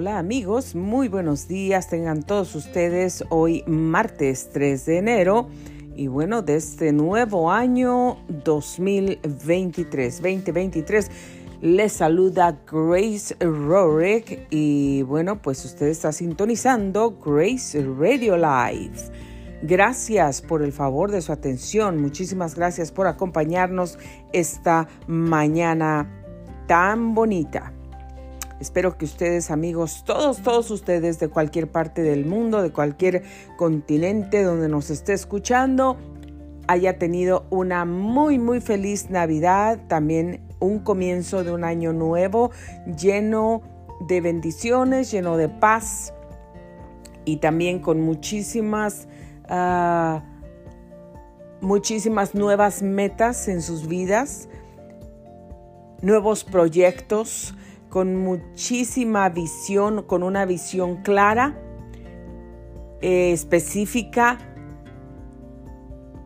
Hola amigos, muy buenos días tengan todos ustedes hoy martes 3 de enero y bueno, de este nuevo año 2023, 2023 les saluda Grace Rorick y bueno, pues usted está sintonizando Grace Radio Live. Gracias por el favor de su atención, muchísimas gracias por acompañarnos esta mañana tan bonita. Espero que ustedes, amigos, todos, todos ustedes de cualquier parte del mundo, de cualquier continente donde nos esté escuchando, haya tenido una muy, muy feliz Navidad, también un comienzo de un año nuevo lleno de bendiciones, lleno de paz y también con muchísimas, uh, muchísimas nuevas metas en sus vidas, nuevos proyectos, con muchísima visión, con una visión clara, eh, específica,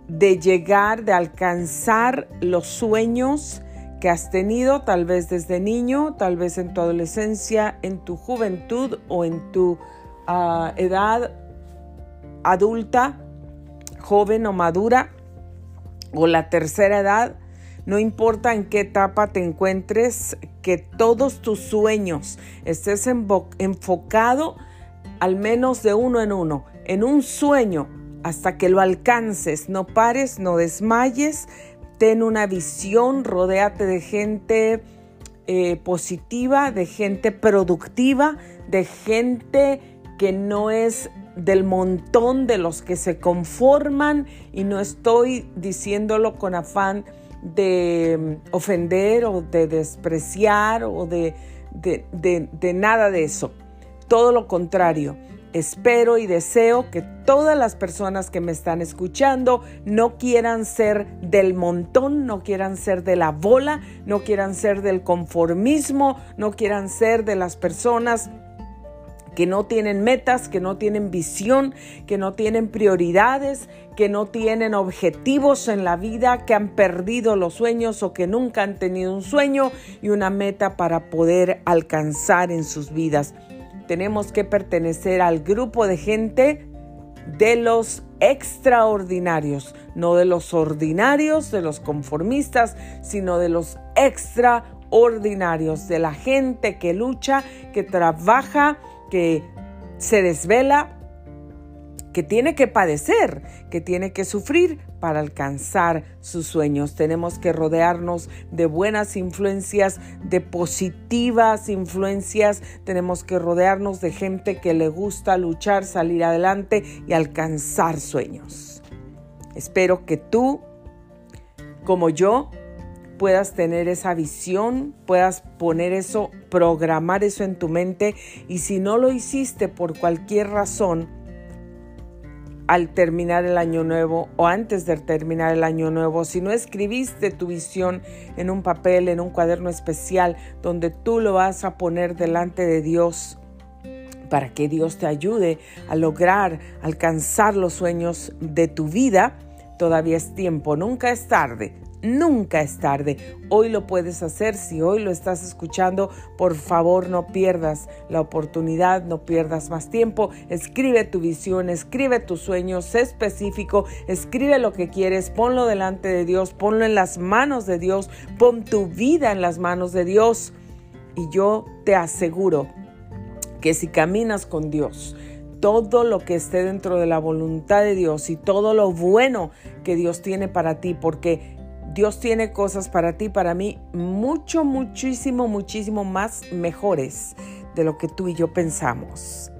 de llegar, de alcanzar los sueños que has tenido, tal vez desde niño, tal vez en tu adolescencia, en tu juventud o en tu ah, edad adulta, joven o madura, o la tercera edad, no importa en qué etapa te encuentres, que todos tus sueños estés enfocado al menos de uno en uno, en un sueño hasta que lo alcances. No pares, no desmayes, ten una visión, rodéate de gente eh, positiva, de gente productiva, de gente que no es del montón de los que se conforman y no estoy diciéndolo con afán de mm, ofender o de despreciar o de, de, nada de eso. Todo lo contrario. Espero y deseo que todas las personas que me están escuchando no quieran ser del montón, no quieran ser de la bola, no quieran ser del conformismo, no quieran ser de las personas que no tienen metas, que no tienen visión, que no tienen prioridades, que no tienen objetivos en la vida, que han perdido los sueños o que nunca han tenido un sueño y una meta para poder alcanzar en sus vidas. Tenemos que pertenecer al grupo de gente de los extraordinarios, no de los ordinarios, de los conformistas, sino de los extraordinarios, de la gente que lucha, que trabaja, que se desvela, que tiene que padecer, que tiene que sufrir para alcanzar sus sueños. Tenemos que rodearnos de buenas influencias, de positivas influencias. Tenemos que rodearnos de gente que le gusta luchar, salir adelante y alcanzar sueños. Espero que tú, como yo, puedas tener esa visión, puedas poner eso, programar eso en tu mente y si no lo hiciste por cualquier razón, al terminar el año nuevo o antes de terminar el año nuevo, si no escribiste tu visión en un papel, en un cuaderno especial, donde tú lo vas a poner delante de Dios para que Dios te ayude a lograr alcanzar los sueños de tu vida, todavía es tiempo, nunca es tarde. Nunca es tarde. Hoy lo puedes hacer. Si hoy lo estás escuchando, por favor no pierdas la oportunidad, no pierdas más tiempo. Escribe tu visión, escribe tus sueños, sé específico, escribe lo que quieres, ponlo delante de Dios, ponlo en las manos de Dios, pon tu vida en las manos de Dios. Y yo te aseguro que si caminas con Dios, todo lo que esté dentro de la voluntad de Dios y todo lo bueno que Dios tiene para ti, porque Dios tiene cosas para ti, para mí, mucho, muchísimo, muchísimo más mejores de lo que tú y yo pensamos,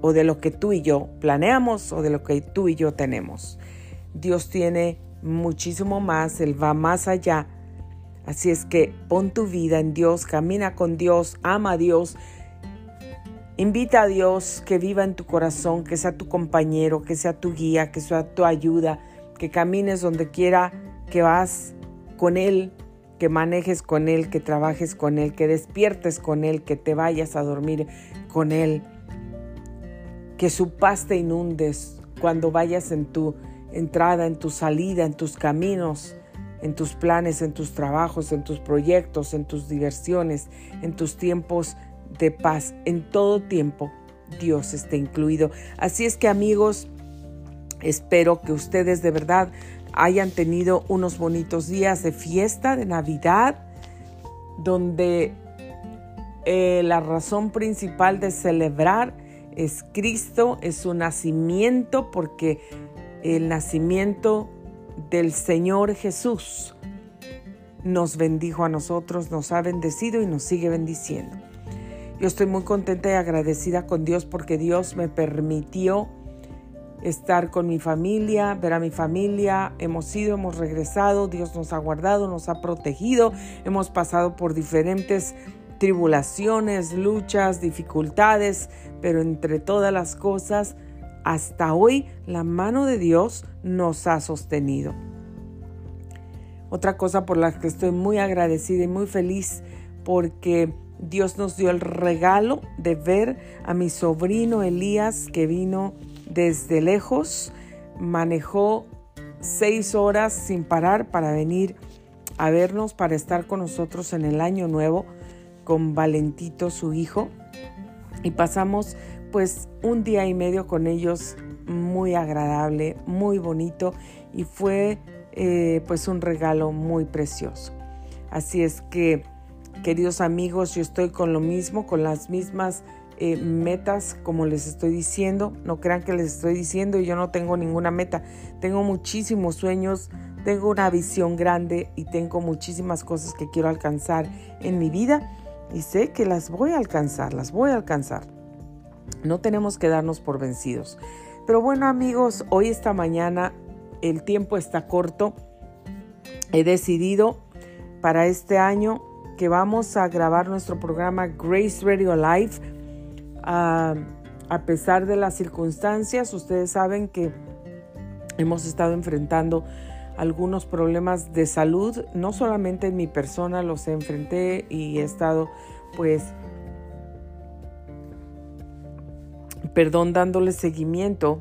o de lo que tú y yo planeamos, o de lo que tú y yo tenemos. Dios tiene muchísimo más, Él va más allá. Así es que pon tu vida en Dios, camina con Dios, ama a Dios, invita a Dios que viva en tu corazón, que sea tu compañero, que sea tu guía, que sea tu ayuda, que camines donde quiera que vas con Él, que manejes con Él, que trabajes con Él, que despiertes con Él, que te vayas a dormir con Él, que su paz te inundes cuando vayas en tu entrada, en tu salida, en tus caminos, en tus planes, en tus trabajos, en tus proyectos, en tus diversiones, en tus tiempos de paz en todo tiempo. Dios esté incluido. Así es que amigos, espero que ustedes de verdad hayan tenido unos bonitos días de fiesta, de Navidad, donde eh, la razón principal de celebrar es Cristo, es su nacimiento, porque el nacimiento del Señor Jesús nos bendijo a nosotros, nos ha bendecido y nos sigue bendiciendo. Yo estoy muy contenta y agradecida con Dios porque Dios me permitió estar con mi familia, ver a mi familia. Hemos ido, hemos regresado, Dios nos ha guardado, nos ha protegido, hemos pasado por diferentes tribulaciones, luchas, dificultades, pero entre todas las cosas, hasta hoy la mano de Dios nos ha sostenido. Otra cosa por la que estoy muy agradecida y muy feliz porque Dios nos dio el regalo de ver a mi sobrino Elías que vino desde lejos, manejó seis horas sin parar para venir a vernos, para estar con nosotros en el año nuevo con Valentito, su hijo, y pasamos pues un día y medio con ellos muy agradable, muy bonito y fue eh, pues un regalo muy precioso. Así es que, queridos amigos, yo estoy con lo mismo, con las mismas eh, metas, como les estoy diciendo. No crean que les estoy diciendo y yo no tengo ninguna meta. Tengo muchísimos sueños, tengo una visión grande y tengo muchísimas cosas que quiero alcanzar en mi vida y sé que las voy a alcanzar, las voy a alcanzar. No tenemos que darnos por vencidos. Pero bueno amigos, hoy esta mañana el tiempo está corto. He decidido para este año que vamos a grabar nuestro programa Grace Radio Live. Ah, a pesar de las circunstancias, ustedes saben que hemos estado enfrentando algunos problemas de salud, no solamente en mi persona los enfrenté y he estado pues, perdón, dándole seguimiento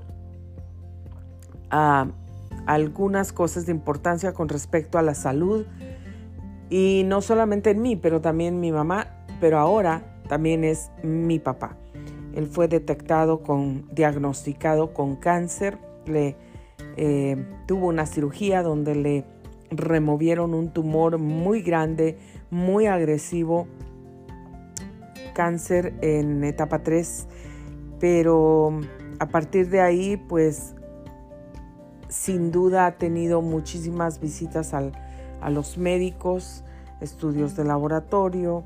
a algunas cosas de importancia con respecto a la salud. Y no solamente en mí, pero también mi mamá, pero ahora también es mi papá. Él fue detectado con, diagnosticado con cáncer, le eh, tuvo una cirugía donde le removieron un tumor muy grande, muy agresivo, cáncer en etapa 3, pero a partir de ahí pues sin duda ha tenido muchísimas visitas a los médicos, estudios de laboratorio,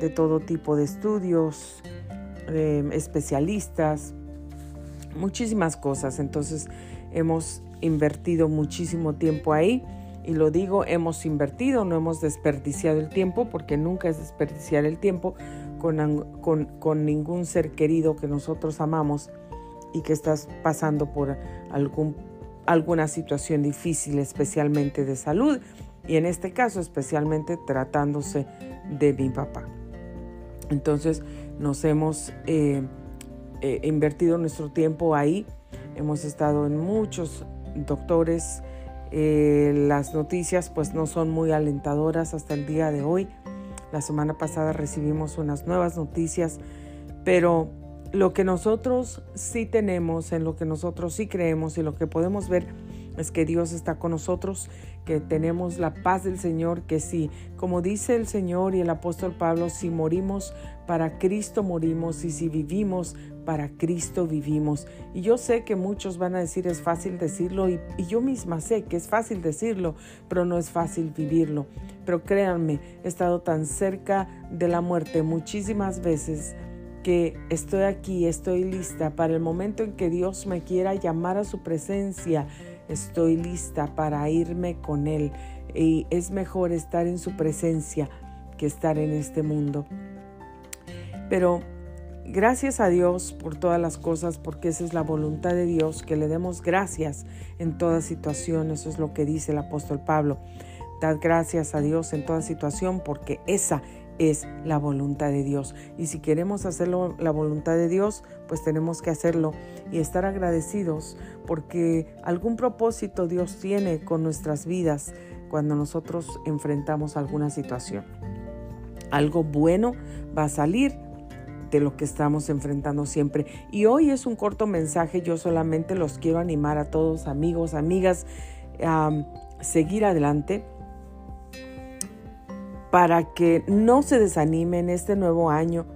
de todo tipo de estudios, eh, especialistas, muchísimas cosas. Entonces hemos invertido muchísimo tiempo ahí. Y lo digo, hemos invertido, no hemos desperdiciado el tiempo, porque nunca es desperdiciar el tiempo con, con ningún ser querido que nosotros amamos y que estás pasando por algún alguna situación difícil, especialmente de salud, y en este caso especialmente tratándose de mi papá. Entonces nos hemos eh, eh, invertido nuestro tiempo ahí, hemos estado en muchos doctores, eh, las noticias pues no son muy alentadoras hasta el día de hoy. La semana pasada recibimos unas nuevas noticias, pero lo que nosotros sí tenemos, en lo que nosotros sí creemos y lo que podemos ver es que Dios está con nosotros, que tenemos la paz del Señor, que sí, como dice el Señor y el apóstol Pablo, si morimos para Cristo morimos y si vivimos para Cristo vivimos. Y yo sé que muchos van a decir es fácil decirlo y, y, yo misma sé que es fácil decirlo, pero no es fácil vivirlo. Pero créanme, he estado tan cerca de la muerte muchísimas veces que estoy aquí, estoy lista para el momento en que Dios me quiera llamar a su presencia. Estoy lista para irme con Él. Y es mejor estar en su presencia que estar en este mundo. Pero gracias a Dios por todas las cosas, porque esa es la voluntad de Dios, que le demos gracias en toda situación. Eso es lo que dice el apóstol Pablo. Dad gracias a Dios en toda situación, porque esa es la voluntad de Dios. Y si queremos hacerlo la voluntad de Dios, pues tenemos que hacerlo y estar agradecidos porque algún propósito Dios tiene con nuestras vidas cuando nosotros enfrentamos alguna situación. Algo bueno va a salir ante lo que estamos enfrentando siempre. Y hoy es un corto mensaje, yo solamente los quiero animar a todos, amigos, amigas, a seguir adelante para que no se desanimen este nuevo año.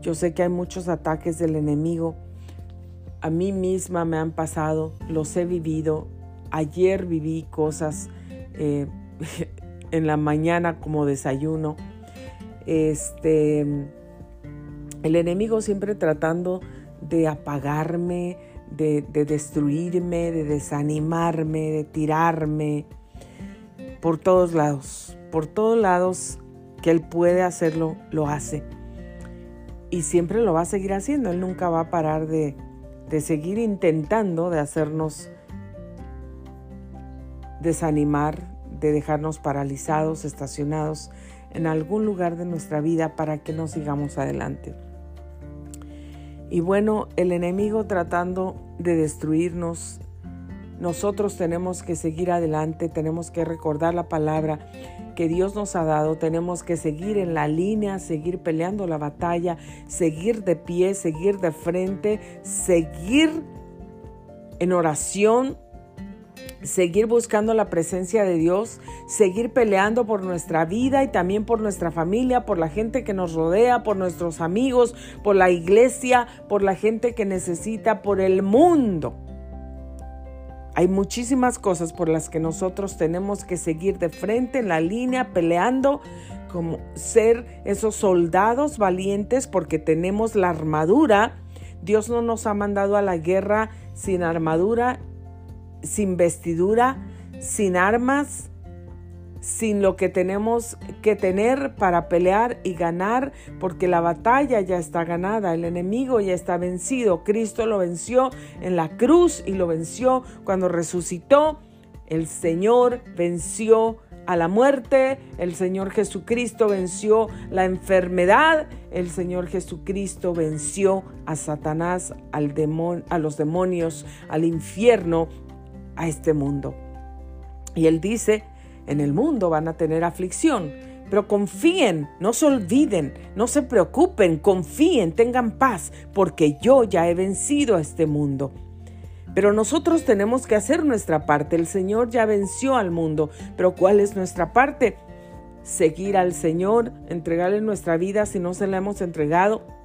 Yo sé que hay muchos ataques del enemigo. A mí misma me han pasado, los he vivido. Ayer viví cosas eh, en la mañana como desayuno. Este, el enemigo siempre tratando de apagarme, de destruirme, de desanimarme, de tirarme por todos lados por todos lados que Él puede hacerlo, lo hace. Y siempre lo va a seguir haciendo. Él nunca va a parar de, de seguir intentando de hacernos desanimar, de dejarnos paralizados, estacionados en algún lugar de nuestra vida para que no sigamos adelante. Y bueno, el enemigo tratando de destruirnos, nosotros tenemos que seguir adelante, tenemos que recordar la palabra que Dios nos ha dado, tenemos que seguir en la línea, seguir peleando la batalla, seguir de pie, seguir de frente, seguir en oración, seguir buscando la presencia de Dios, seguir peleando por nuestra vida y también por nuestra familia, por la gente que nos rodea, por nuestros amigos, por la iglesia, por la gente que necesita, por el mundo. Hay muchísimas cosas por las que nosotros tenemos que seguir de frente en la línea peleando como ser esos soldados valientes porque tenemos la armadura. Dios no nos ha mandado a la guerra sin armadura, sin vestidura, sin armas, sin lo que tenemos que tener para pelear y ganar, porque la batalla ya está ganada, el enemigo ya está vencido, Cristo lo venció en la cruz y lo venció cuando resucitó, el Señor venció a la muerte, el Señor Jesucristo venció la enfermedad, el Señor Jesucristo venció a Satanás, al a los demonios, al infierno, a este mundo. Y él dice, en el mundo van a tener aflicción, pero confíen, no se olviden, no se preocupen, confíen, tengan paz, porque yo ya he vencido a este mundo. Pero nosotros tenemos que hacer nuestra parte. El Señor ya venció al mundo, pero ¿cuál es nuestra parte? Seguir al Señor, entregarle nuestra vida si no se la hemos entregado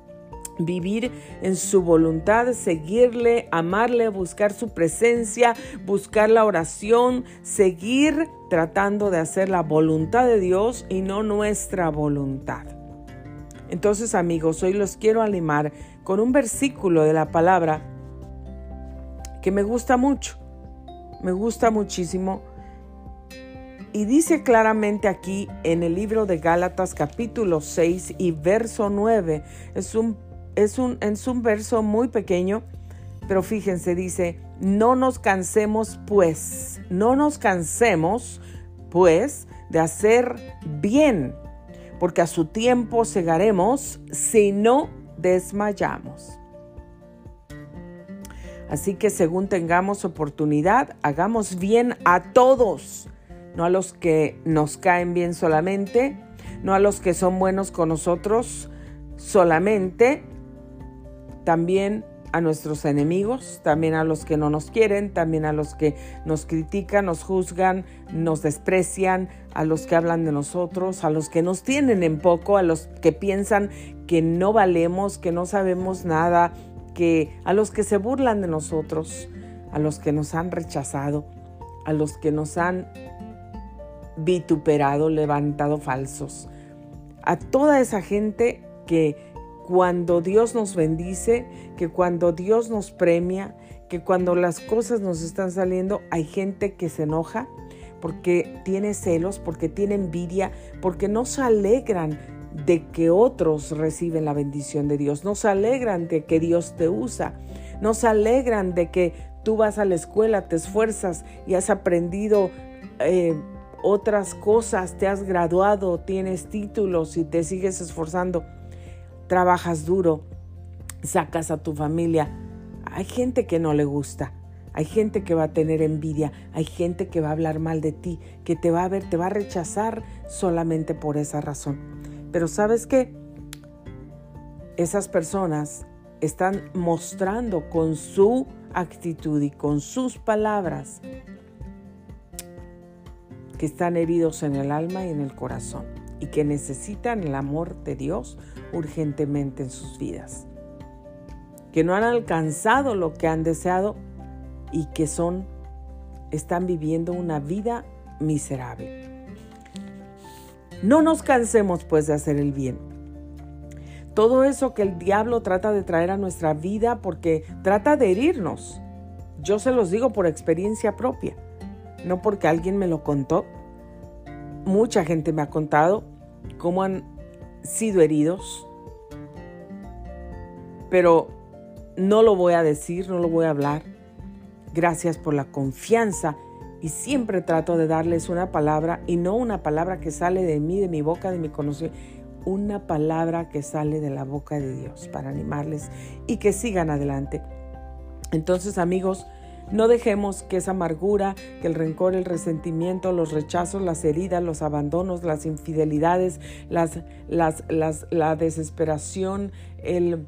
vivir en su voluntad, seguirle, amarle, buscar su presencia, buscar la oración, seguir tratando de hacer la voluntad de Dios y no nuestra voluntad. Entonces amigos, hoy los quiero animar con un versículo de la palabra que me gusta mucho, me gusta muchísimo. Y dice claramente aquí en el libro de Gálatas capítulo 6 y verso 9, es un es un, es un verso muy pequeño, pero fíjense, dice, no nos cansemos pues, no nos cansemos pues de hacer bien, porque a su tiempo cegaremos si no desmayamos. Así que según tengamos oportunidad, hagamos bien a todos, no a los que nos caen bien solamente, no a los que son buenos con nosotros solamente, también a nuestros enemigos, también a los que no nos quieren, también a los que nos critican, nos juzgan, nos desprecian, a los que hablan de nosotros, a los que nos tienen en poco, a los que piensan que no valemos, que no sabemos nada, que a los que se burlan de nosotros, a los que nos han rechazado, a los que nos han vituperado, levantado falsos, a toda esa gente que cuando Dios nos bendice, que cuando Dios nos premia, que cuando las cosas nos están saliendo, hay gente que se enoja porque tiene celos, porque tiene envidia, porque no se alegran de que otros reciben la bendición de Dios, no se alegran de que Dios te usa, no se alegran de que tú vas a la escuela, te esfuerzas y has aprendido eh, otras cosas, te has graduado, tienes títulos y te sigues esforzando trabajas duro, sacas a tu familia. Hay gente que no le gusta, hay gente que va a tener envidia, hay gente que va a hablar mal de ti, que te va a ver, te va a rechazar solamente por esa razón. Pero sabes qué? esas personas están mostrando con su actitud y con sus palabras que están heridos en el alma y en el corazón y que necesitan el amor de Dios urgentemente en sus vidas. Que no han alcanzado lo que han deseado y que son están viviendo una vida miserable. No nos cansemos pues de hacer el bien. Todo eso que el diablo trata de traer a nuestra vida porque trata de herirnos. Yo se los digo por experiencia propia, no porque alguien me lo contó. Mucha gente me ha contado cómo han sido heridos, pero no lo voy a decir, no lo voy a hablar. Gracias por la confianza y siempre trato de darles una palabra y no una palabra que sale de mí, de mi boca, de mi conocimiento, una palabra que sale de la boca de Dios para animarles y que sigan adelante. Entonces amigos, no dejemos que esa amargura, que el rencor, el resentimiento, los rechazos, las heridas, los abandonos, las infidelidades, la desesperación, el,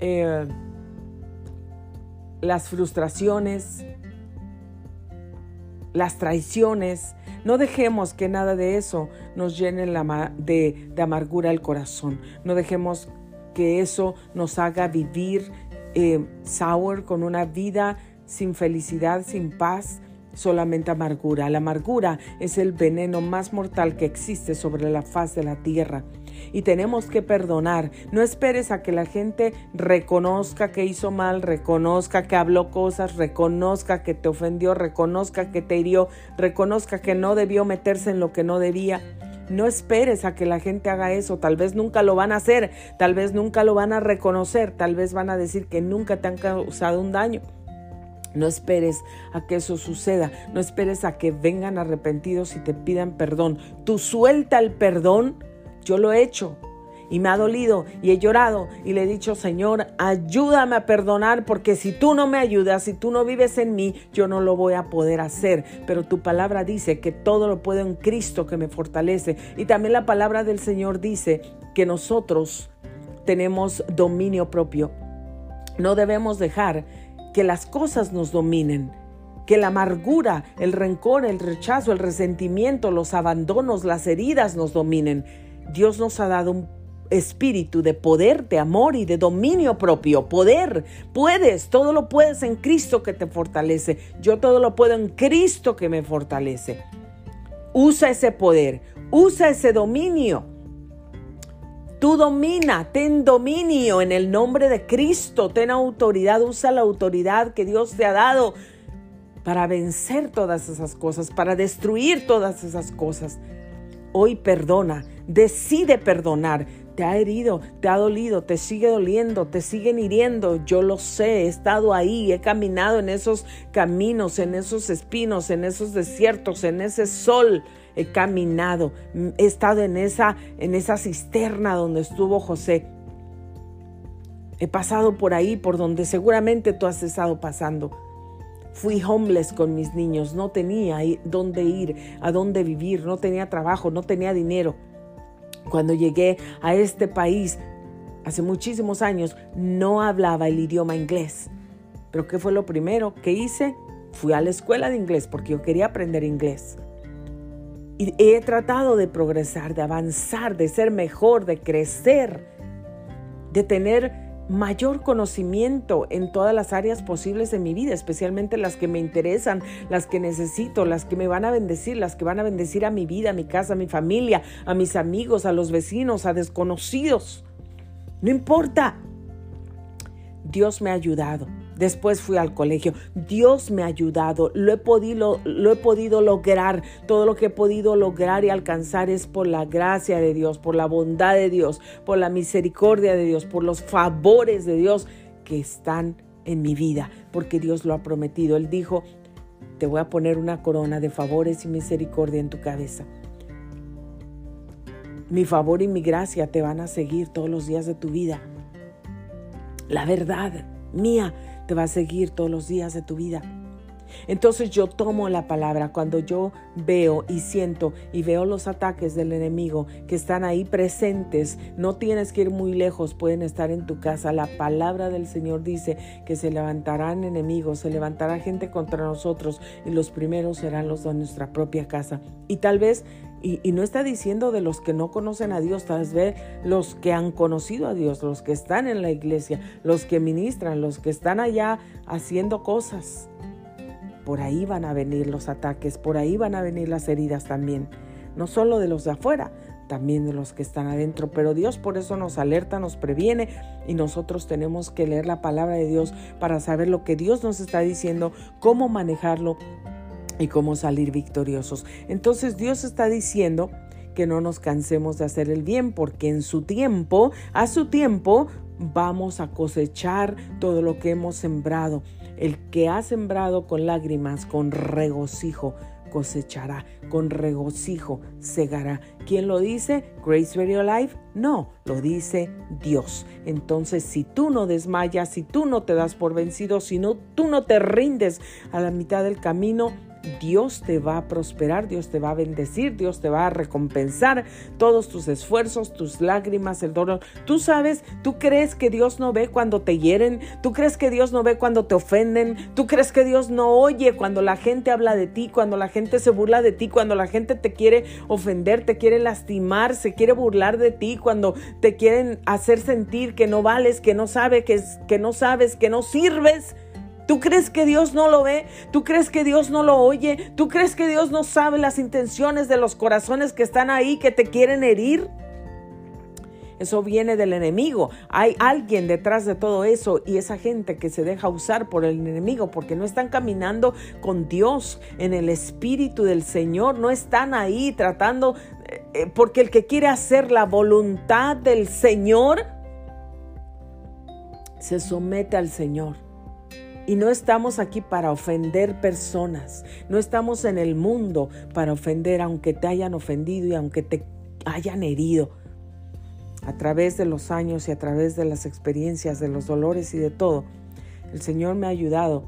eh, las frustraciones, las traiciones. No dejemos que nada de eso nos llene de, de amargura el corazón. No dejemos que eso nos haga vivir eh, sour con una vida sin felicidad, sin paz, solamente amargura. La amargura es el veneno más mortal que existe sobre la faz de la tierra y tenemos que perdonar. No esperes a que la gente reconozca que hizo mal, reconozca que habló cosas, reconozca que te ofendió, reconozca que te hirió, reconozca que no debió meterse en lo que no debía. No esperes a que la gente haga eso, tal vez nunca lo van a hacer, tal vez nunca lo van a reconocer, tal vez van a decir que nunca te han causado un daño. No esperes a que eso suceda, no esperes a que vengan arrepentidos y te pidan perdón. Tú suelta el perdón yo lo he hecho y me ha dolido y he llorado y le he dicho, Señor, ayúdame a perdonar porque si tú no me ayudas, si tú no vives en mí, yo no lo voy a poder hacer. Pero tu palabra dice que todo lo puedo en Cristo que me fortalece. Y también la palabra del Señor dice que nosotros tenemos dominio propio. No debemos dejar que las cosas nos dominen que la amargura, el rencor, el rechazo, el resentimiento, los abandonos, las heridas nos dominen. Dios nos ha dado un espíritu de poder, de amor y de dominio propio. Poder, puedes, todo lo puedes en Cristo que te fortalece. Yo todo lo puedo en Cristo que me fortalece. Usa ese poder, usa ese dominio. Tú domina, ten dominio en el nombre de Cristo, ten autoridad, usa la autoridad que Dios te ha dado para vencer todas esas cosas, para destruir todas esas cosas. Hoy perdona, decide perdonar. Te ha herido, te ha dolido, te sigue doliendo, te siguen hiriendo. Yo lo sé, he estado ahí, he caminado en esos caminos, en esos espinos, en esos desiertos, en ese sol. He caminado, he estado en esa, en esa cisterna donde estuvo José. He pasado por ahí, por donde seguramente tú has estado pasando. Fui homeless con mis niños, no tenía dónde ir, a dónde vivir, no tenía trabajo, no tenía dinero. Cuando llegué a este país, hace muchísimos años, no hablaba el idioma inglés. Pero ¿qué fue lo primero que hice? Fui a la escuela de inglés porque yo quería aprender inglés. Y he tratado de progresar, de avanzar, de ser mejor, de crecer, de tener mayor conocimiento en todas las áreas posibles de mi vida, especialmente las que me interesan, las que necesito, las que me van a bendecir, las que van a bendecir a mi vida, a mi casa, a mi familia, a mis amigos, a los vecinos, a desconocidos. No importa. Dios me ha ayudado. Después fui al colegio. Dios me ha ayudado. Lo he, podido, lo he podido lograr. Todo lo que he podido lograr y alcanzar es por la gracia de Dios, por la bondad de Dios, por la misericordia de Dios, por los favores de Dios que están en mi vida, porque Dios lo ha prometido. Él dijo, te voy a poner una corona de favores y misericordia en tu cabeza. Mi favor y mi gracia te van a seguir todos los días de tu vida. La verdad mía te va a seguir todos los días de tu vida. Entonces yo tomo la palabra cuando yo veo y siento y veo los ataques del enemigo que están ahí presentes. No tienes que ir muy lejos, pueden estar en tu casa. La palabra del Señor dice que se levantarán enemigos, se levantará gente contra nosotros y los primeros serán los de nuestra propia casa. Y tal vez y, no está diciendo de los que no conocen a Dios, tal vez los que han conocido a Dios, los que están en la iglesia, los que ministran, los que están allá haciendo cosas. Por ahí van a venir los ataques, por ahí van a venir las heridas también. No solo de los de afuera, también de los que están adentro. Pero Dios por eso nos alerta, nos previene y nosotros tenemos que leer la palabra de Dios para saber lo que Dios nos está diciendo, cómo manejarlo y cómo salir victoriosos. Entonces Dios está diciendo que no nos cansemos de hacer el bien porque en su tiempo, a su tiempo, vamos a cosechar todo lo que hemos sembrado. El que ha sembrado con lágrimas, con regocijo, cosechará, con regocijo segará. ¿Quién lo dice? Grace Radio Life. No, lo dice Dios. Entonces, si tú no desmayas, si tú no te das por vencido, si no, tú no te rindes a la mitad del camino, Dios te va a prosperar, Dios te va a bendecir, Dios te va a recompensar todos tus esfuerzos, tus lágrimas, el dolor. Tú sabes, tú crees que Dios no ve cuando te hieren, tú crees que Dios no ve cuando te ofenden, tú crees que Dios no oye cuando la gente habla de ti, cuando la gente se burla de ti, cuando la gente te quiere ofender, te quiere lastimar, se quiere burlar de ti, cuando te quieren hacer sentir que no vales, que no sabes, que, no sabes, que no sirves. ¿Tú crees que Dios no lo ve? ¿Tú crees que Dios no lo oye? ¿Tú crees que Dios no sabe las intenciones de los corazones que están ahí que te quieren herir? Eso viene del enemigo. Hay alguien detrás de todo eso y esa gente que se deja usar por el enemigo porque no están caminando con Dios en el Espíritu del Señor. No están ahí tratando, eh, eh, porque el que quiere hacer la voluntad del Señor se somete al Señor. Y no estamos aquí para ofender personas. No estamos en el mundo para ofender aunque te hayan ofendido y aunque te hayan herido. A través de los años y a través de las experiencias, de los dolores y de todo, el Señor me ha ayudado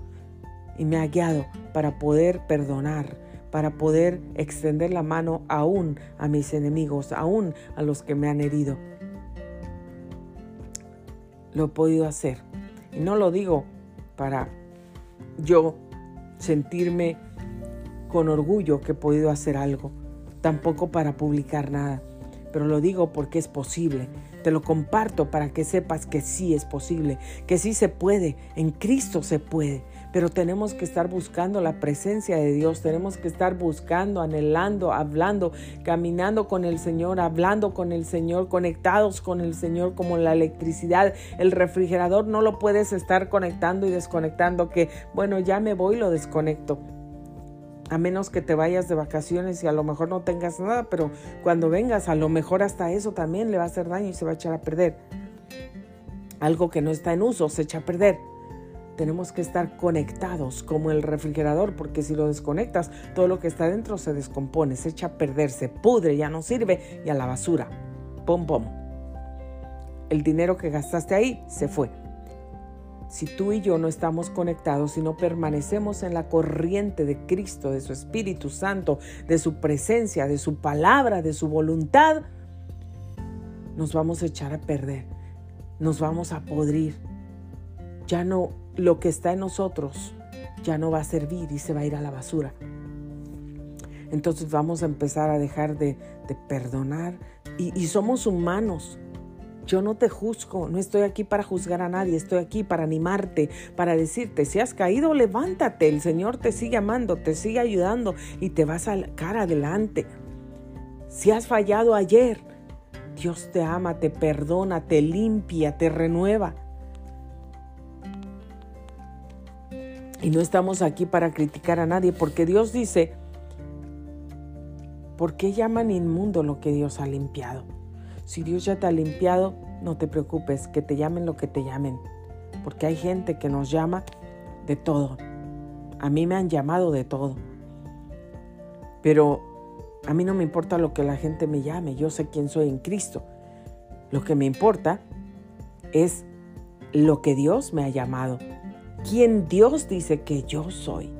y me ha guiado para poder perdonar, para poder extender la mano aún a mis enemigos, aún a los que me han herido. Lo he podido hacer. Y no lo digo para yo sentirme con orgullo que he podido hacer algo, tampoco para publicar nada, pero lo digo porque es posible. Te lo comparto para que sepas que sí es posible, que sí se puede, en Cristo se puede pero tenemos que estar buscando la presencia de Dios, tenemos que estar buscando, anhelando, hablando, caminando con el Señor, hablando con el Señor, conectados con el Señor como la electricidad, el refrigerador, no lo puedes estar conectando y desconectando, que bueno, ya me voy, lo desconecto. A menos que te vayas de vacaciones y a lo mejor no tengas nada, pero cuando vengas a lo mejor hasta eso también le va a hacer daño y se va a echar a perder. Algo que no está en uso se echa a perder tenemos que estar conectados como el refrigerador, porque si lo desconectas, todo lo que está dentro se descompone, se echa a perder, se pudre, ya no sirve y a la basura. Pum, pum. El dinero que gastaste ahí se fue. Si tú y yo no estamos conectados y no permanecemos en la corriente de Cristo, de su Espíritu Santo, de su presencia, de su palabra, de su voluntad, nos vamos a echar a perder, nos vamos a podrir. Ya no lo que está en nosotros ya no va a servir y se va a ir a la basura. Entonces vamos a empezar a dejar de, perdonar y, somos humanos. Yo no te juzgo, no estoy aquí para juzgar a nadie, estoy aquí para animarte, para decirte, si has caído, levántate, el Señor te sigue amando, te sigue ayudando y te vas a cara adelante. Si has fallado ayer, Dios te ama, te perdona, te limpia, te renueva. Y no estamos aquí para criticar a nadie, porque Dios dice, ¿por qué llaman inmundo lo que Dios ha limpiado? Si Dios ya te ha limpiado, no te preocupes, que te llamen lo que te llamen, porque hay gente que nos llama de todo. A mí me han llamado de todo. Pero a mí no me importa lo que la gente me llame, yo sé quién soy en Cristo. Lo que me importa es lo que Dios me ha llamado quien Dios dice que yo soy.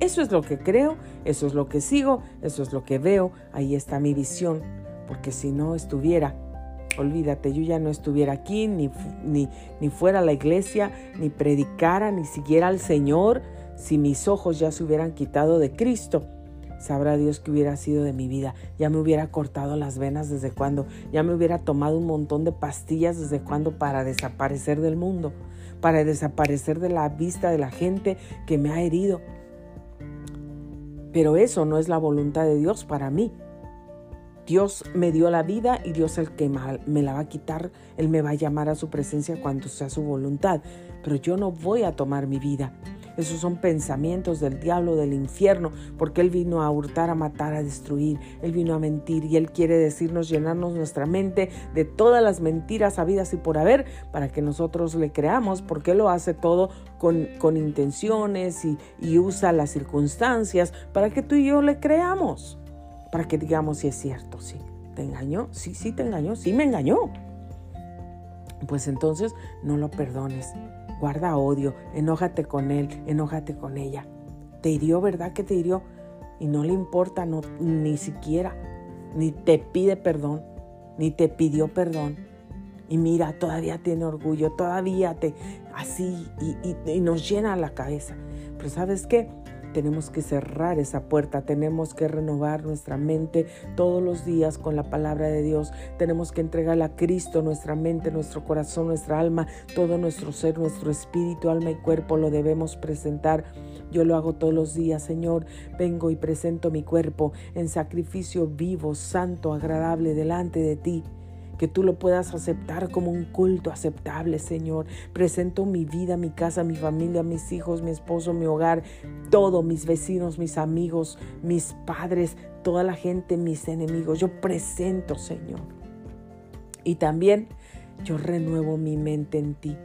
Eso es lo que creo, eso es lo que sigo, eso es lo que veo, ahí está mi visión, porque si no estuviera, olvídate, yo ya no estuviera aquí, ni, ni, ni fuera a la iglesia, ni predicara, ni siguiera al Señor, si mis ojos ya se hubieran quitado de Cristo. Sabrá Dios que hubiera sido de mi vida. Ya me hubiera cortado las venas desde cuando. Ya me hubiera tomado un montón de pastillas desde cuando para desaparecer del mundo. Para desaparecer de la vista de la gente que me ha herido. Pero eso no es la voluntad de Dios para mí. Dios me dio la vida y Dios el que me la va a quitar, Él me va a llamar a su presencia cuando sea su voluntad. Pero yo no voy a tomar mi vida. Esos son pensamientos del diablo, del infierno, porque Él vino a hurtar, a matar, a destruir. Él vino a mentir y Él quiere decirnos, llenarnos nuestra mente de todas las mentiras habidas y por haber para que nosotros le creamos, porque Él lo hace todo con, con intenciones y, y usa las circunstancias para que tú y yo le creamos, para que digamos si es cierto, sí. ¿Te engañó? Sí, sí, te engañó. Sí, me engañó. Pues entonces no lo perdones guarda odio, enójate con él, enójate con ella. Te hirió, ¿verdad que te hirió? Y no le importa no, ni siquiera, ni te pide perdón, ni te pidió perdón. Y mira, todavía tiene orgullo, todavía te así y, y nos llena la cabeza. Pero ¿sabes qué? Tenemos que cerrar esa puerta, tenemos que renovar nuestra mente todos los días con la palabra de Dios. Tenemos que entregarle a Cristo nuestra mente, nuestro corazón, nuestra alma, todo nuestro ser, nuestro espíritu, alma y cuerpo lo debemos presentar. Yo lo hago todos los días, Señor. Vengo y presento mi cuerpo en sacrificio vivo, santo, agradable delante de ti que tú lo puedas aceptar como un culto aceptable, Señor. Presento mi vida, mi casa, mi familia, mis hijos, mi esposo, mi hogar, todo, mis vecinos, mis amigos, mis padres, toda la gente, mis enemigos. Yo presento, Señor. Y también yo renuevo mi mente en ti.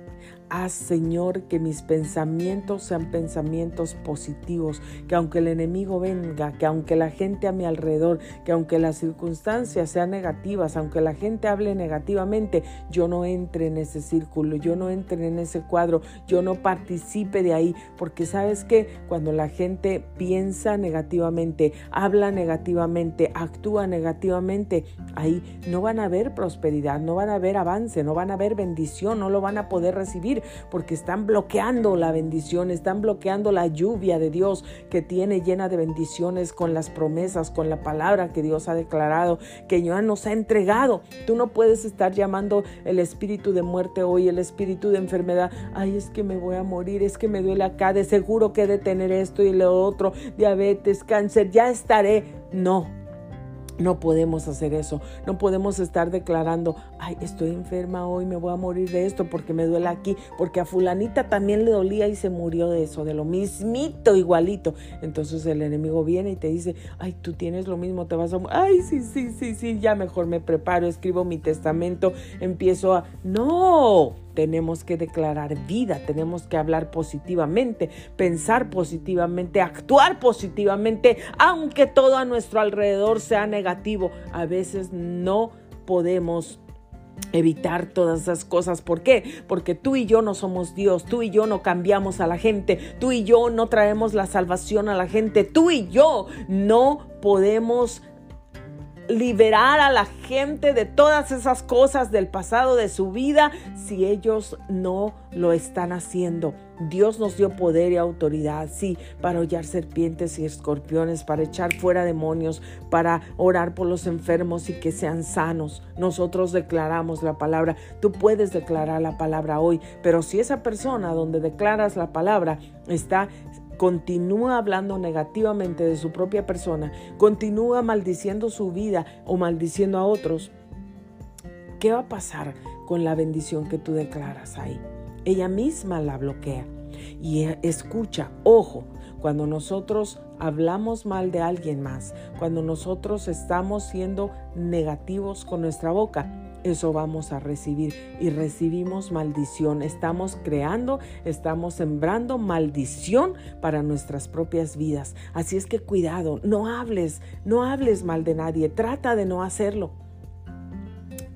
Haz, Señor, que mis pensamientos sean pensamientos positivos, que aunque el enemigo venga, que aunque la gente a mi alrededor, que aunque las circunstancias sean negativas, aunque la gente hable negativamente, yo no entre en ese círculo, yo no entre en ese cuadro, yo no participe de ahí, porque sabes que cuando la gente piensa negativamente, habla negativamente, actúa negativamente, ahí no van a ver prosperidad, no van a ver avance, no van a ver bendición, no lo van a poder recibir porque están bloqueando la bendición, están bloqueando la lluvia de Dios que tiene llena de bendiciones con las promesas, con la palabra que Dios ha declarado, que ya nos ha entregado. Tú no puedes estar llamando el espíritu de muerte hoy, el espíritu de enfermedad. Ay, es que me voy a morir, es que me duele acá, de seguro que he de tener esto y lo otro, diabetes, cáncer, ya estaré. No, no podemos hacer eso. No podemos estar declarando, ay, estoy enferma hoy, me voy a morir de esto porque me duele aquí, porque a fulanita también le dolía y se murió de eso, de lo mismito, igualito. Entonces el enemigo viene y te dice, ay, tú tienes lo mismo, te vas a... Ay, sí, sí, sí, sí, ya mejor me preparo, escribo mi testamento, empiezo a... No, tenemos que declarar vida, tenemos que hablar positivamente, pensar positivamente, actuar positivamente, aunque todo a nuestro alrededor sea negativo. A veces no podemos evitar todas esas cosas. ¿Por qué? Porque tú y yo no somos Dios, tú y yo no cambiamos a la gente, tú y yo no traemos la salvación a la gente, tú y yo no podemos liberar a la gente de todas esas cosas del pasado de su vida si ellos no lo están haciendo. Dios nos dio poder y autoridad, sí, para hollar serpientes y escorpiones, para echar fuera demonios, para orar por los enfermos y que sean sanos. Nosotros declaramos la palabra. Tú puedes declarar la palabra hoy, pero si esa persona donde declaras la palabra está continúa hablando negativamente de su propia persona, continúa maldiciendo su vida o maldiciendo a otros, ¿qué va a pasar con la bendición que tú declaras ahí? Ella misma la bloquea. Y escucha, ojo, cuando nosotros hablamos mal de alguien más, cuando nosotros estamos siendo negativos con nuestra boca, eso vamos a recibir y recibimos maldición. Estamos creando, estamos sembrando maldición para nuestras propias vidas. Así es que cuidado, no hables, no hables mal de nadie, trata de no hacerlo.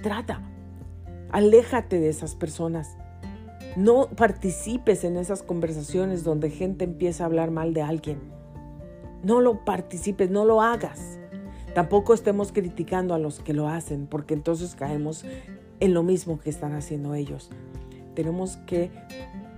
Trata, aléjate de esas personas. No participes en esas conversaciones donde gente empieza a hablar mal de alguien. No lo participes, no lo hagas. Tampoco estemos criticando a los que lo hacen, porque entonces caemos en lo mismo que están haciendo ellos. Tenemos que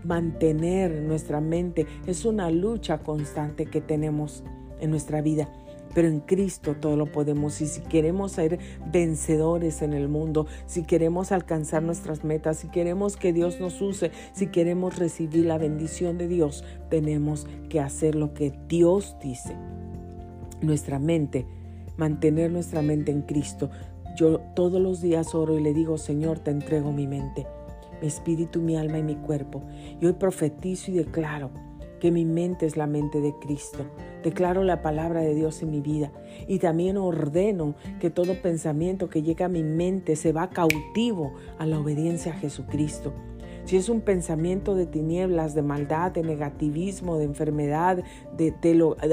mantener nuestra mente. Es una lucha constante que tenemos en nuestra vida. Pero en Cristo todo lo podemos y si queremos ser vencedores en el mundo, si queremos alcanzar nuestras metas, si queremos que Dios nos use, si queremos recibir la bendición de Dios, tenemos que hacer lo que Dios dice. Nuestra mente, mantener nuestra mente en Cristo. Yo todos los días oro y le digo, Señor, te entrego mi mente mi espíritu, mi alma y mi cuerpo. Y hoy profetizo y declaro que mi mente es la mente de Cristo. Declaro la palabra de Dios en mi vida y también ordeno que todo pensamiento que llega a mi mente se va cautivo a la obediencia a Jesucristo si es un pensamiento de tinieblas, de maldad, de negativismo, de enfermedad, de,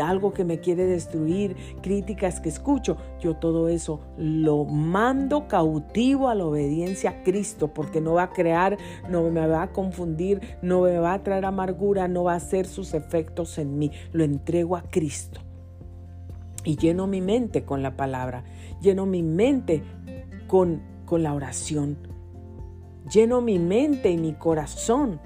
algo que me quiere destruir, críticas que escucho, yo todo eso lo mando cautivo a la obediencia a Cristo, porque no va a crear, no me va a confundir, no me va a traer amargura, no va a hacer sus efectos en mí. Lo entrego a Cristo. Y lleno mi mente con la palabra, lleno mi mente con, con la oración Lleno mi mente y mi corazón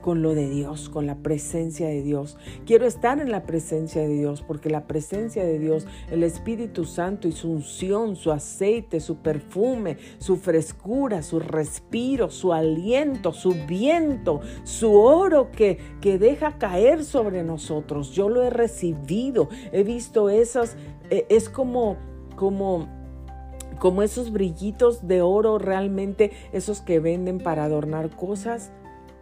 con lo de Dios, con la presencia de Dios. Quiero estar en la presencia de Dios porque la presencia de Dios, el Espíritu Santo y su unción, su aceite, su perfume, su frescura, su respiro, su aliento, su viento, su oro que, que deja caer sobre nosotros. Yo lo he recibido, he visto esas, eh, es como, como como esos brillitos de oro realmente, esos que venden para adornar cosas.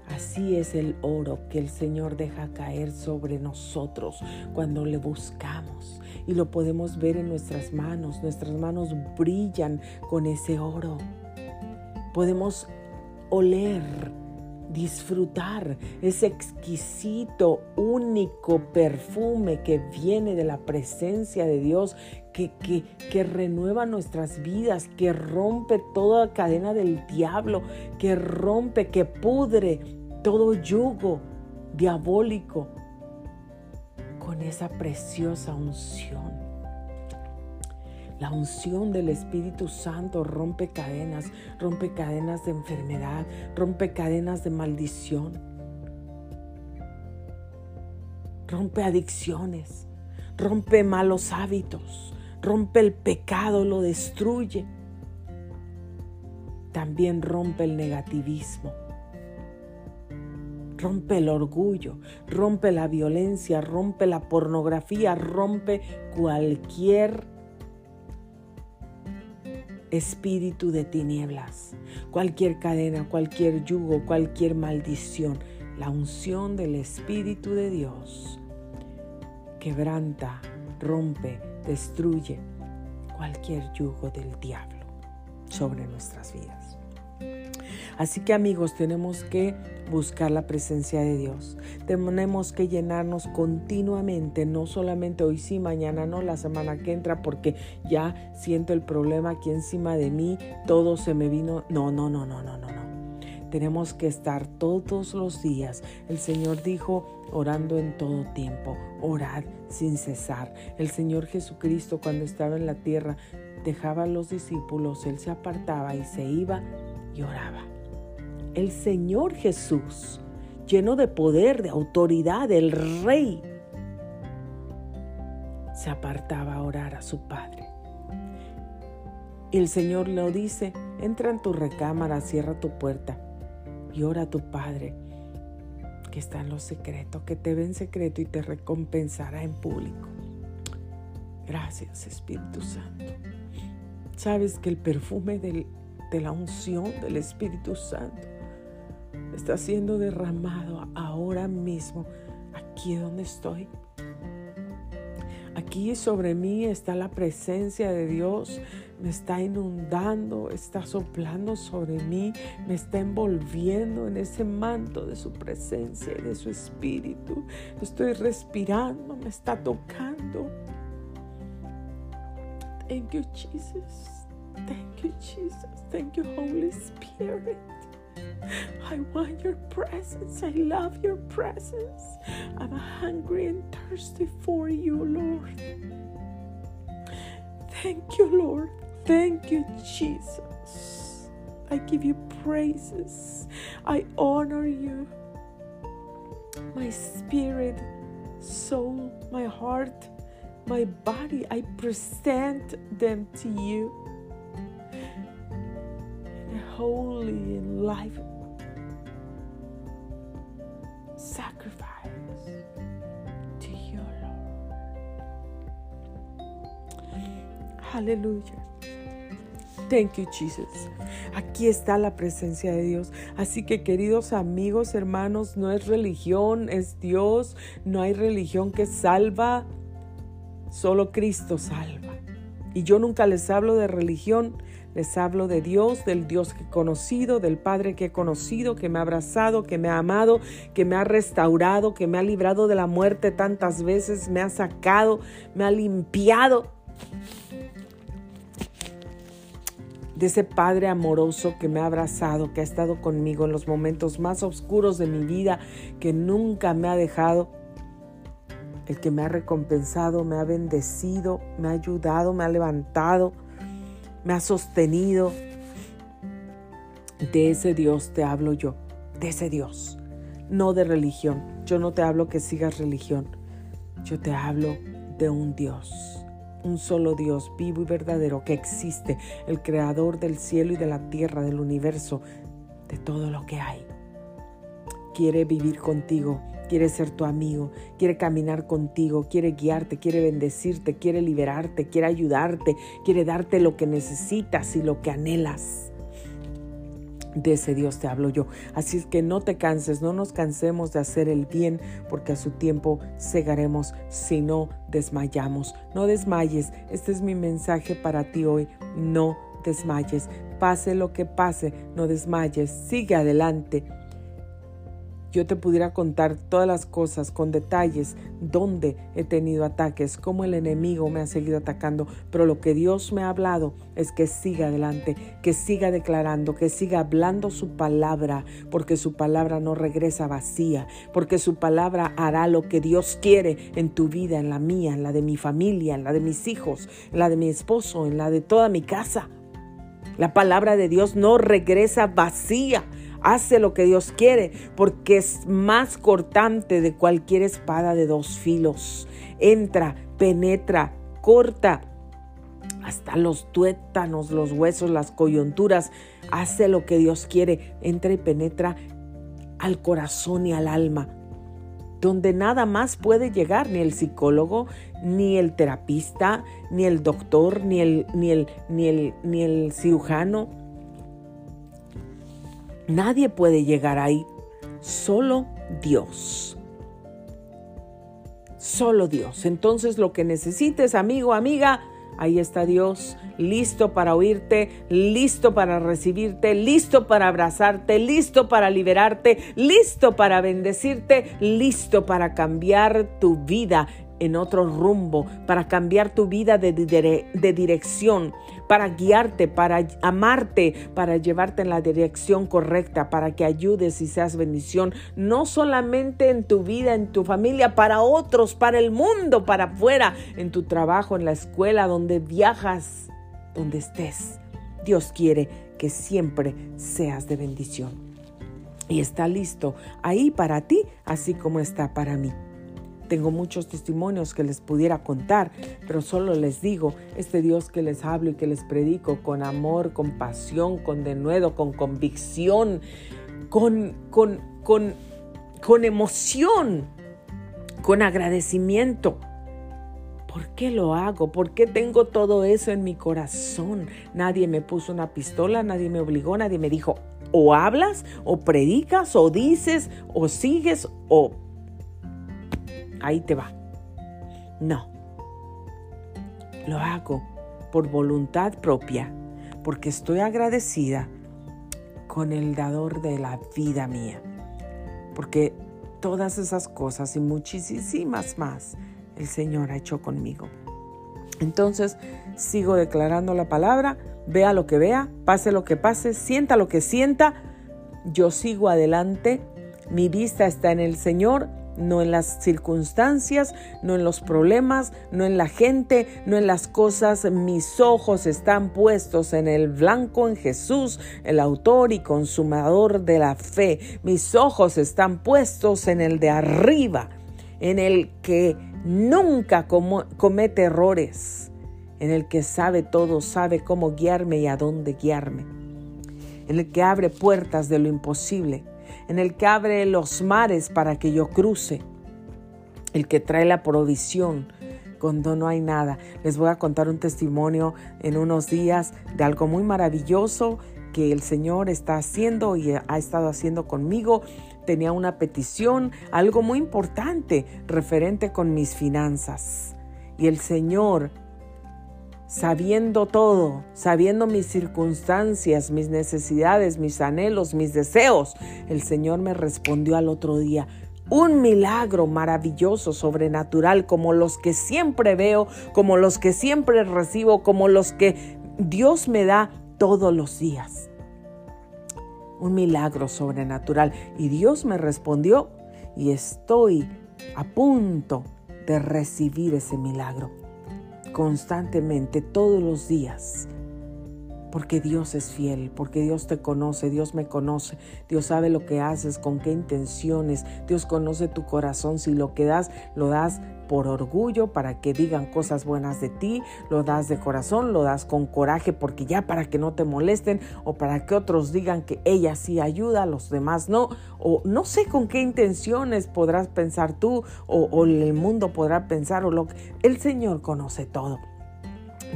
Así es el oro que el Señor deja caer sobre nosotros cuando le buscamos. Y lo podemos ver en nuestras manos. Nuestras manos brillan con ese oro. Podemos oler disfrutar ese exquisito, único perfume que viene de la presencia de Dios, que, que, que, renueva nuestras vidas, que rompe toda cadena del diablo, que rompe, que pudre todo yugo diabólico con esa preciosa unción. La unción del Espíritu Santo rompe cadenas, rompe cadenas de enfermedad, rompe cadenas de maldición, rompe adicciones, rompe malos hábitos, rompe el pecado, lo destruye. También rompe el negativismo rompe el orgullo, rompe la violencia, rompe la pornografía, rompe cualquier espíritu de tinieblas, cualquier cadena, cualquier yugo, cualquier maldición. La unción del Espíritu de Dios quebranta, rompe, destruye cualquier yugo del diablo sobre nuestras vidas. Así que amigos, tenemos que buscar la presencia de Dios. Tenemos que llenarnos continuamente, no solamente hoy sí, mañana no, la semana que entra, porque ya siento el problema aquí encima de mí, todo se me vino. No, no, no, no, no, no. Tenemos que estar todos los días. El Señor dijo, orando en todo tiempo, orad sin cesar. El Señor Jesucristo cuando estaba en la tierra dejaba a los discípulos, Él se apartaba y se iba y oraba el Señor Jesús, lleno de poder, de autoridad, el Rey, se apartaba a orar a su Padre. Y el Señor le dice, entra en tu recámara, cierra tu puerta y ora a tu Padre que está en lo secreto, que te ve en secreto y te recompensará en público. Gracias Espíritu Santo. Sabes que el perfume de la unción del Espíritu Santo está siendo derramado ahora mismo, aquí donde estoy. Aquí sobre mí está la presencia de Dios, me está inundando, está soplando sobre mí, me está envolviendo en ese manto de su presencia y de su espíritu. Estoy respirando, me está tocando. Thank you, Jesus. Thank you, Jesus. Thank you, Holy Spirit. I want your presence. I love your presence. I'm hungry and thirsty for you, Lord. Thank you, Lord. Thank you, Jesus. I give you praises. I honor you. My spirit, soul, my heart, my body, I present them to you. A holy and life sacrifice to your Lord. Aleluya. Thank you, Jesus. Aquí está la presencia de Dios. Así que queridos amigos, hermanos, no es religión, es Dios. No hay religión que salva. Solo Cristo salva. Y yo nunca les hablo de religión, les hablo de Dios, del Dios que he conocido, del Padre que he conocido, que me ha abrazado, que me ha amado, que me ha restaurado, que me ha librado de la muerte tantas veces, me ha sacado, me ha limpiado de ese Padre amoroso que me ha abrazado, que ha estado conmigo en los momentos más oscuros de mi vida, que nunca me ha dejado, el que me ha recompensado, me ha bendecido, me ha ayudado, me ha levantado, me ha sostenido. De ese Dios te hablo yo, de ese Dios, no de religión. Yo no te hablo que sigas religión, yo te hablo de un Dios un solo Dios vivo y verdadero que existe, el creador del cielo y de la tierra, del universo, de todo lo que hay. Quiere vivir contigo, quiere ser tu amigo, quiere caminar contigo, quiere guiarte, quiere bendecirte, quiere liberarte, quiere ayudarte, quiere darte lo que necesitas y lo que anhelas. De ese Dios te hablo yo. Así es que no te canses, no nos cansemos de hacer el bien, porque a su tiempo cegaremos si no desmayamos. No desmayes. Este es mi mensaje para ti hoy. No desmayes. Pase lo que pase, no desmayes. Sigue adelante yo te pudiera contar todas las cosas con detalles, dónde he tenido ataques, cómo el enemigo me ha seguido atacando, pero lo que Dios me ha hablado es que siga adelante, que siga declarando, que siga hablando su palabra, porque su palabra no regresa vacía, porque su palabra hará lo que Dios quiere en tu vida, en la mía, en la de mi familia, en la de mis hijos, en la de mi esposo, en la de toda mi casa. La palabra de Dios no regresa vacía, hace lo que Dios quiere, porque es más cortante de cualquier espada de dos filos. Entra, penetra, corta hasta los tuétanos, los huesos, las coyunturas. Hace lo que Dios quiere, entra y penetra al corazón y al alma, donde nada más puede llegar ni el psicólogo, ni el terapista, ni el doctor, ni el, ni el, ni el, ni el cirujano Nadie puede llegar ahí, solo Dios. Solo Dios. Entonces lo que necesites, amigo, amiga, ahí está Dios, listo para oírte, listo para recibirte, listo para abrazarte, listo para liberarte, listo para bendecirte, listo para cambiar tu vida en otro rumbo, para cambiar tu vida de, de, dirección, para guiarte, para amarte, para llevarte en la dirección correcta, para que ayudes y seas bendición, no solamente en tu vida, en tu familia, para otros, para el mundo, para afuera, en tu trabajo, en la escuela, donde viajas, donde estés. Dios quiere que siempre seas de bendición. Y está listo ahí para ti, así como está para mí. Tengo muchos testimonios que les pudiera contar, pero solo les digo, este Dios que les hablo y que les predico con amor, con pasión, con denuedo, con convicción, con, con, con, con emoción, con agradecimiento. ¿Por qué lo hago? ¿Por qué tengo todo eso en mi corazón? Nadie me puso una pistola, nadie me obligó, nadie me dijo, o hablas, o predicas, o dices, o sigues, o ahí te va. No. Lo hago por voluntad propia, porque estoy agradecida con el dador de la vida mía. Porque todas esas cosas y muchísimas más el Señor ha hecho conmigo. Entonces sigo declarando la palabra, vea lo que vea, pase lo que pase, sienta lo que sienta, yo sigo adelante, mi vista está en el Señor, no en las circunstancias, no en los problemas, no en la gente, no en las cosas. Mis ojos están puestos en el blanco, en Jesús, el autor y consumador de la fe. Mis ojos están puestos en el de arriba, en el que nunca comete errores, en el que sabe todo, sabe cómo guiarme y a dónde guiarme, en el que abre puertas de lo imposible en el que abre los mares para que yo cruce, el que trae la provisión cuando no hay nada. Les voy a contar un testimonio en unos días de algo muy maravilloso que el Señor está haciendo y ha estado haciendo conmigo. Tenía una petición, algo muy importante referente con mis finanzas. Y el Señor sabiendo todo, sabiendo mis circunstancias, mis necesidades, mis anhelos, mis deseos, el Señor me respondió al otro día, un milagro maravilloso, sobrenatural, como los que siempre veo, como los que siempre recibo, como los que Dios me da todos los días. Un milagro sobrenatural. Y Dios me respondió y estoy a punto de recibir ese milagro constantemente, todos los días. Porque Dios es fiel, porque Dios te conoce, Dios me conoce, Dios sabe lo que haces, con qué intenciones, Dios conoce tu corazón, si lo que das, lo das por orgullo, para que digan cosas buenas de ti, lo das de corazón, lo das con coraje, porque ya para que no te molesten o para que otros digan que ella sí ayuda, los demás no, o no sé con qué intenciones podrás pensar tú o, o el mundo podrá pensar o lo que el Señor conoce todo.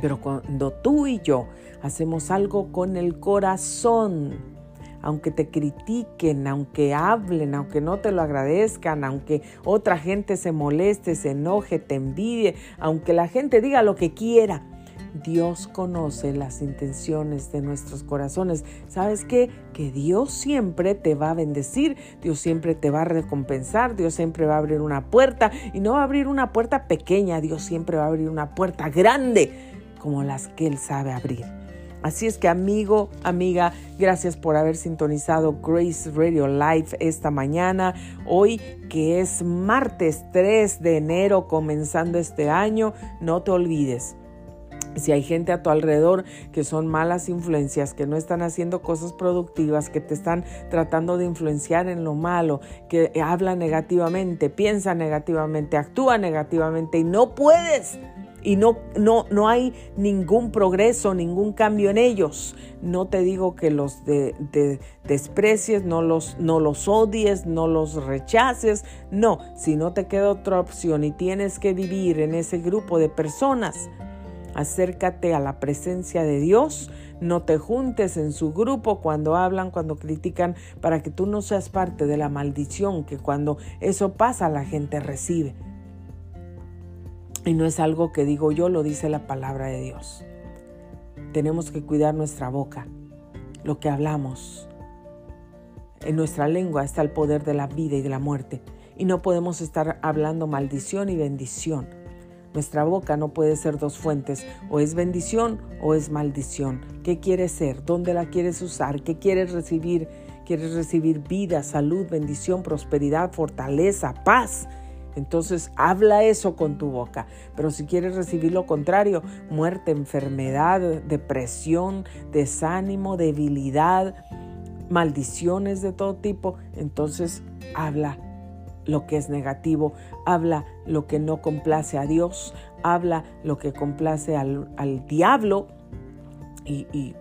Pero cuando tú y yo hacemos algo con el corazón, aunque te critiquen, aunque hablen, aunque no te lo agradezcan, aunque otra gente se moleste, se enoje, te envidie, aunque la gente diga lo que quiera. Dios conoce las intenciones de nuestros corazones. ¿Sabes qué? Que Dios siempre te va a bendecir, Dios siempre te va a recompensar, Dios siempre va a abrir una puerta y no va a abrir una puerta pequeña, Dios siempre va a abrir una puerta grande como las que Él sabe abrir. Así es que amigo, amiga, gracias por haber sintonizado Grace Radio Live esta mañana. Hoy que es martes 3 de enero comenzando este año, no te olvides. Si hay gente a tu alrededor que son malas influencias, que no están haciendo cosas productivas, que te están tratando de influenciar en lo malo, que habla negativamente, piensa negativamente, actúa negativamente y no puedes y no, no, no hay ningún progreso, ningún cambio en ellos. No te digo que los de, desprecies, no los, no los odies, no los rechaces. No, si no te queda otra opción y tienes que vivir en ese grupo de personas, acércate a la presencia de Dios. No te juntes en su grupo cuando hablan, cuando critican, para que tú no seas parte de la maldición que cuando eso pasa la gente recibe. Y no es algo que digo yo, lo dice la palabra de Dios. Tenemos que cuidar nuestra boca, lo que hablamos. En nuestra lengua está el poder de la vida y de la muerte. Y no podemos estar hablando maldición y bendición. Nuestra boca no puede ser dos fuentes, o es bendición o es maldición. ¿Qué quieres ser? ¿Dónde la quieres usar? ¿Qué quieres recibir? ¿Quieres recibir vida, salud, bendición, prosperidad, fortaleza, paz? Entonces habla eso con tu boca. Pero si quieres recibir lo contrario, muerte, enfermedad, depresión, desánimo, debilidad, maldiciones de todo tipo, entonces habla lo que es negativo, habla lo que no complace a Dios, habla lo que complace al, diablo y, y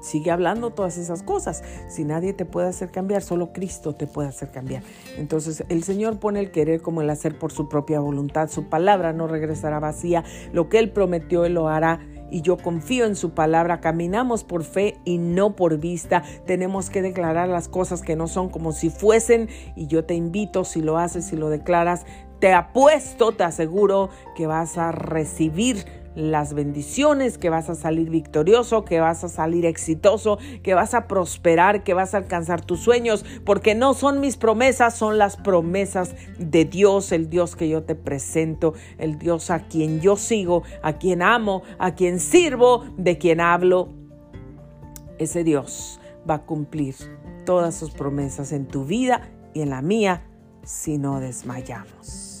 Sigue hablando todas esas cosas. Si nadie te puede hacer cambiar, solo Cristo te puede hacer cambiar. Entonces el Señor pone el querer como el hacer por su propia voluntad. Su palabra no regresará vacía. Lo que Él prometió, Él lo hará y yo confío en su palabra. Caminamos por fe y no por vista. Tenemos que declarar las cosas que no son como si fuesen y yo te invito, si lo haces, si lo declaras, te apuesto, te aseguro que vas a recibir las bendiciones, que vas a salir victorioso, que vas a salir exitoso, que vas a prosperar, que vas a alcanzar tus sueños, porque no son mis promesas, son las promesas de Dios, el Dios que yo te presento, el Dios a quien yo sigo, a quien amo, a quien sirvo, de quien hablo. Ese Dios va a cumplir todas sus promesas en tu vida y en la mía si no desmayamos.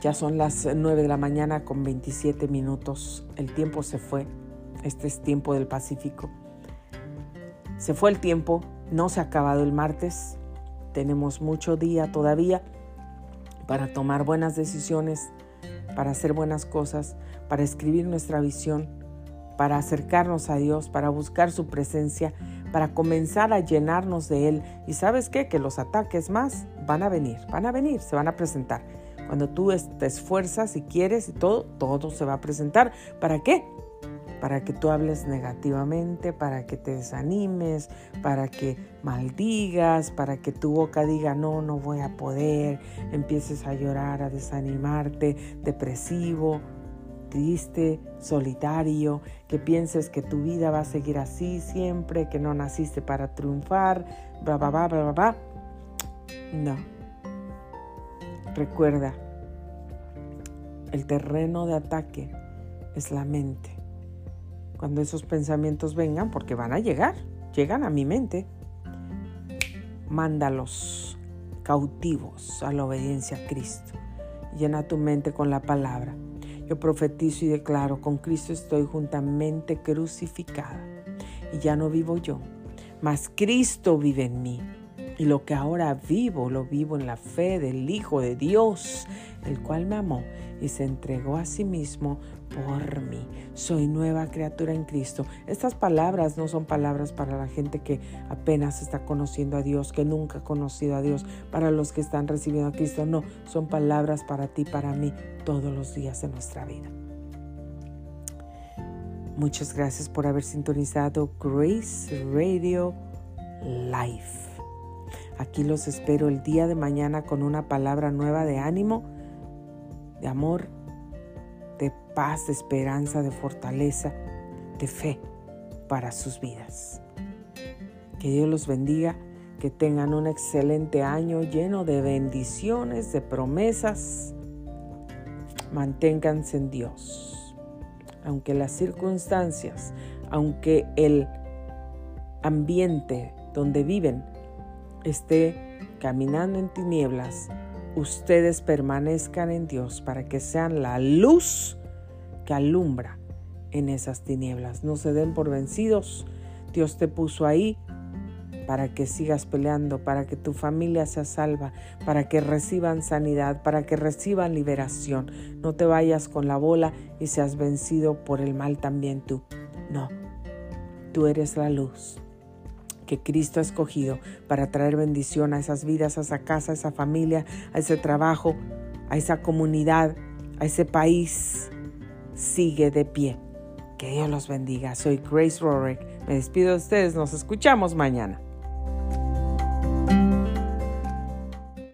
Ya son las 9 de la mañana con 27 minutos. El tiempo se fue. Este es tiempo del Pacífico. Se fue el tiempo, no se ha acabado el martes. Tenemos mucho día todavía para tomar buenas decisiones, para hacer buenas cosas, para escribir nuestra visión, para acercarnos a Dios, para buscar su presencia, para comenzar a llenarnos de Él. Y sabes qué? Que los ataques más van a venir, van a venir, se van a presentar. Cuando tú te esfuerzas y quieres y todo, todo se va a presentar. ¿Para qué? Para que tú hables negativamente, para que te desanimes, para que maldigas, para que tu boca diga, no, no voy a poder, empieces a llorar, a desanimarte, depresivo triste, solitario, que pienses que tu vida va a seguir así siempre, que no naciste para triunfar, bla, bla, bla, bla, bla. No. Recuerda, el terreno de ataque es la mente. Cuando esos pensamientos vengan, porque van a llegar, llegan a mi mente, mándalos cautivos a la obediencia a Cristo. Llena tu mente con la palabra. Yo profetizo y declaro, con Cristo estoy juntamente crucificada. Y ya no vivo yo, mas Cristo vive en mí. Y lo que ahora vivo, lo vivo en la fe del Hijo de Dios, el cual me amó y se entregó a sí mismo por mí. Soy nueva criatura en Cristo. Estas palabras no son palabras para la gente que apenas está conociendo a Dios, que nunca ha conocido a Dios, para los que están recibiendo a Cristo. No, son palabras para ti, para mí, todos los días de nuestra vida. Muchas gracias por haber sintonizado Grace Radio Life. Aquí los espero el día de mañana con una palabra nueva de ánimo, de amor de paz, de esperanza, de fortaleza, de fe para sus vidas. Que Dios los bendiga, que tengan un excelente año lleno de bendiciones, de promesas. Manténganse en Dios. Aunque las circunstancias, aunque el ambiente donde viven esté caminando en tinieblas, ustedes permanezcan en Dios para que sean la luz que alumbra en esas tinieblas. No se den por vencidos. Dios te puso ahí para que sigas peleando, para que tu familia sea salva, para que reciban sanidad, para que reciban liberación. No te vayas con la bola y seas vencido por el mal también tú. No, tú eres la luz que Cristo ha escogido para traer bendición a esas vidas, a esa casa, a esa familia, a ese trabajo, a esa comunidad, a ese país. Sigue de pie. Que Dios los bendiga. Soy Grace Rorick. Me despido de ustedes. Nos escuchamos mañana.